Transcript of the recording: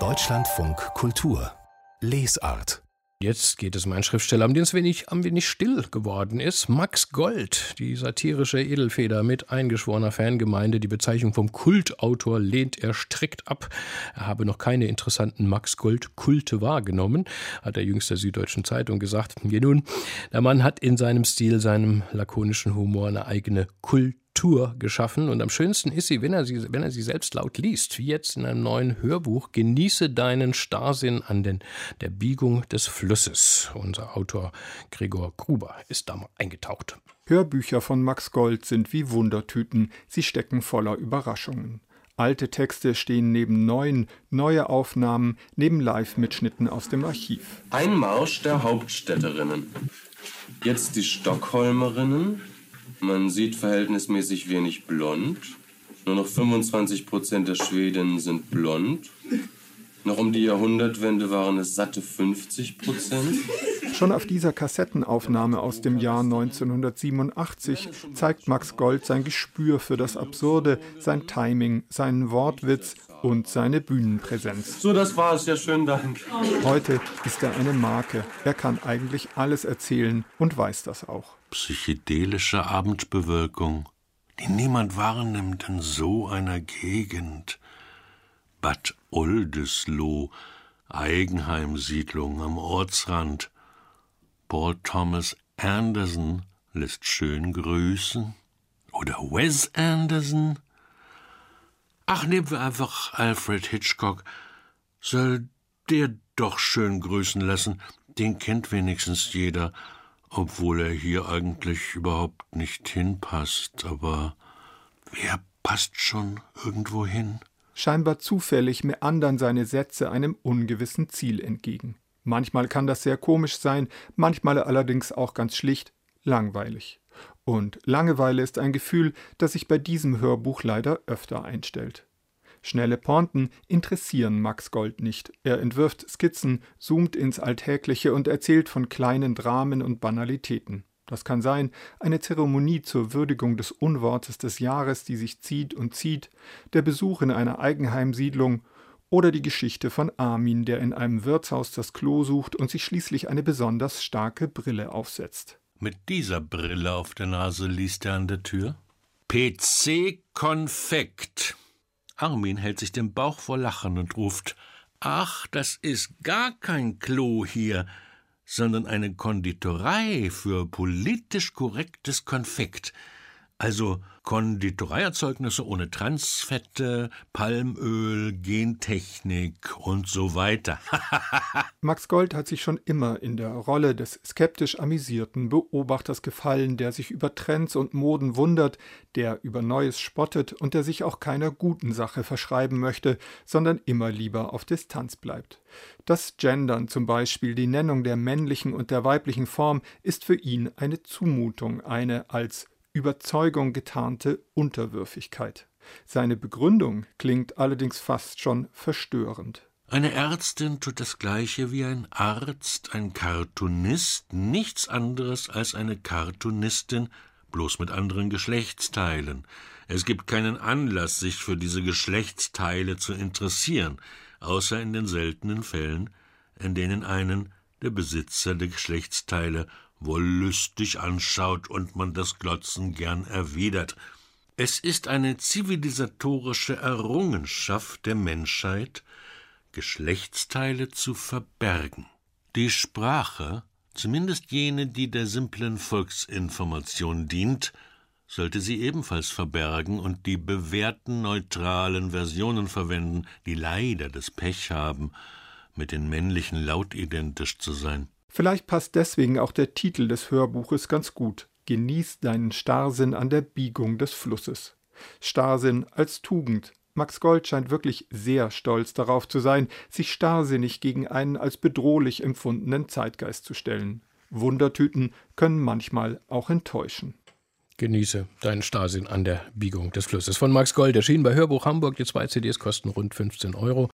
Deutschlandfunk Kultur Lesart Jetzt geht es um einen Schriftsteller, um den es wenig, am wenig still geworden ist. Max Gold, die satirische Edelfeder mit eingeschworener Fangemeinde. Die Bezeichnung vom Kultautor lehnt er strikt ab. Er habe noch keine interessanten Max Gold-Kulte wahrgenommen, hat der jüngste Süddeutschen Zeitung gesagt. Je nun, der Mann hat in seinem Stil, seinem lakonischen Humor eine eigene Kultur Tour geschaffen und am schönsten ist sie, wenn er sie, wenn er sie selbst laut liest, wie jetzt in einem neuen Hörbuch. Genieße deinen Starrsinn an den, der Biegung des Flusses. Unser Autor Gregor Gruber ist da mal eingetaucht. Hörbücher von Max Gold sind wie Wundertüten, sie stecken voller Überraschungen. Alte Texte stehen neben neuen, neue Aufnahmen neben Live-Mitschnitten aus dem Archiv. Ein Marsch der Hauptstädterinnen. Jetzt die Stockholmerinnen, man sieht verhältnismäßig wenig blond. Nur noch 25 Prozent der Schwedinnen sind blond. Noch um die Jahrhundertwende waren es satte 50 Prozent. Schon auf dieser Kassettenaufnahme aus dem Jahr 1987 zeigt Max Gold sein Gespür für das Absurde, sein Timing, seinen Wortwitz und seine Bühnenpräsenz. So, das war's. Ja, schönen Dank. Heute ist er eine Marke. Er kann eigentlich alles erzählen und weiß das auch psychedelische Abendbewölkung, die niemand wahrnimmt in so einer Gegend. Bad Oldesloe, Eigenheimsiedlung am Ortsrand. Paul Thomas Anderson lässt schön grüßen. Oder Wes Anderson. Ach, nehmen wir einfach Alfred Hitchcock. Soll der doch schön grüßen lassen, den kennt wenigstens jeder obwohl er hier eigentlich überhaupt nicht hinpasst, aber wer passt schon irgendwo hin? Scheinbar zufällig meandern seine Sätze einem ungewissen Ziel entgegen. Manchmal kann das sehr komisch sein, manchmal allerdings auch ganz schlicht langweilig. Und Langeweile ist ein Gefühl, das sich bei diesem Hörbuch leider öfter einstellt. Schnelle Pointen interessieren Max Gold nicht. Er entwirft Skizzen, zoomt ins Alltägliche und erzählt von kleinen Dramen und Banalitäten. Das kann sein eine Zeremonie zur Würdigung des Unwortes des Jahres, die sich zieht und zieht, der Besuch in einer Eigenheimsiedlung oder die Geschichte von Armin, der in einem Wirtshaus das Klo sucht und sich schließlich eine besonders starke Brille aufsetzt. Mit dieser Brille auf der Nase liest er an der Tür PC Konfekt. Armin hält sich den Bauch vor Lachen und ruft Ach, das ist gar kein Klo hier, sondern eine Konditorei für politisch korrektes Konfekt. Also Konditoreierzeugnisse ohne Transfette, Palmöl, Gentechnik und so weiter. Max Gold hat sich schon immer in der Rolle des skeptisch amüsierten Beobachters gefallen, der sich über Trends und Moden wundert, der über Neues spottet und der sich auch keiner guten Sache verschreiben möchte, sondern immer lieber auf Distanz bleibt. Das Gendern zum Beispiel, die Nennung der männlichen und der weiblichen Form, ist für ihn eine Zumutung, eine als Überzeugung getarnte Unterwürfigkeit. Seine Begründung klingt allerdings fast schon verstörend. Eine Ärztin tut das gleiche wie ein Arzt, ein Cartoonist, nichts anderes als eine Cartoonistin, bloß mit anderen Geschlechtsteilen. Es gibt keinen Anlass, sich für diese Geschlechtsteile zu interessieren, außer in den seltenen Fällen, in denen einen der Besitzer der Geschlechtsteile wollüstig anschaut und man das Glotzen gern erwidert. Es ist eine zivilisatorische Errungenschaft der Menschheit, Geschlechtsteile zu verbergen. Die Sprache, zumindest jene, die der simplen Volksinformation dient, sollte sie ebenfalls verbergen und die bewährten neutralen Versionen verwenden, die leider das Pech haben, mit den männlichen Laut identisch zu sein. Vielleicht passt deswegen auch der Titel des Hörbuches ganz gut. Genieß deinen Starrsinn an der Biegung des Flusses. Starrsinn als Tugend. Max Gold scheint wirklich sehr stolz darauf zu sein, sich starrsinnig gegen einen als bedrohlich empfundenen Zeitgeist zu stellen. Wundertüten können manchmal auch enttäuschen. Genieße deinen Starrsinn an der Biegung des Flusses. Von Max Gold erschienen bei Hörbuch Hamburg. Die zwei CDs kosten rund 15 Euro.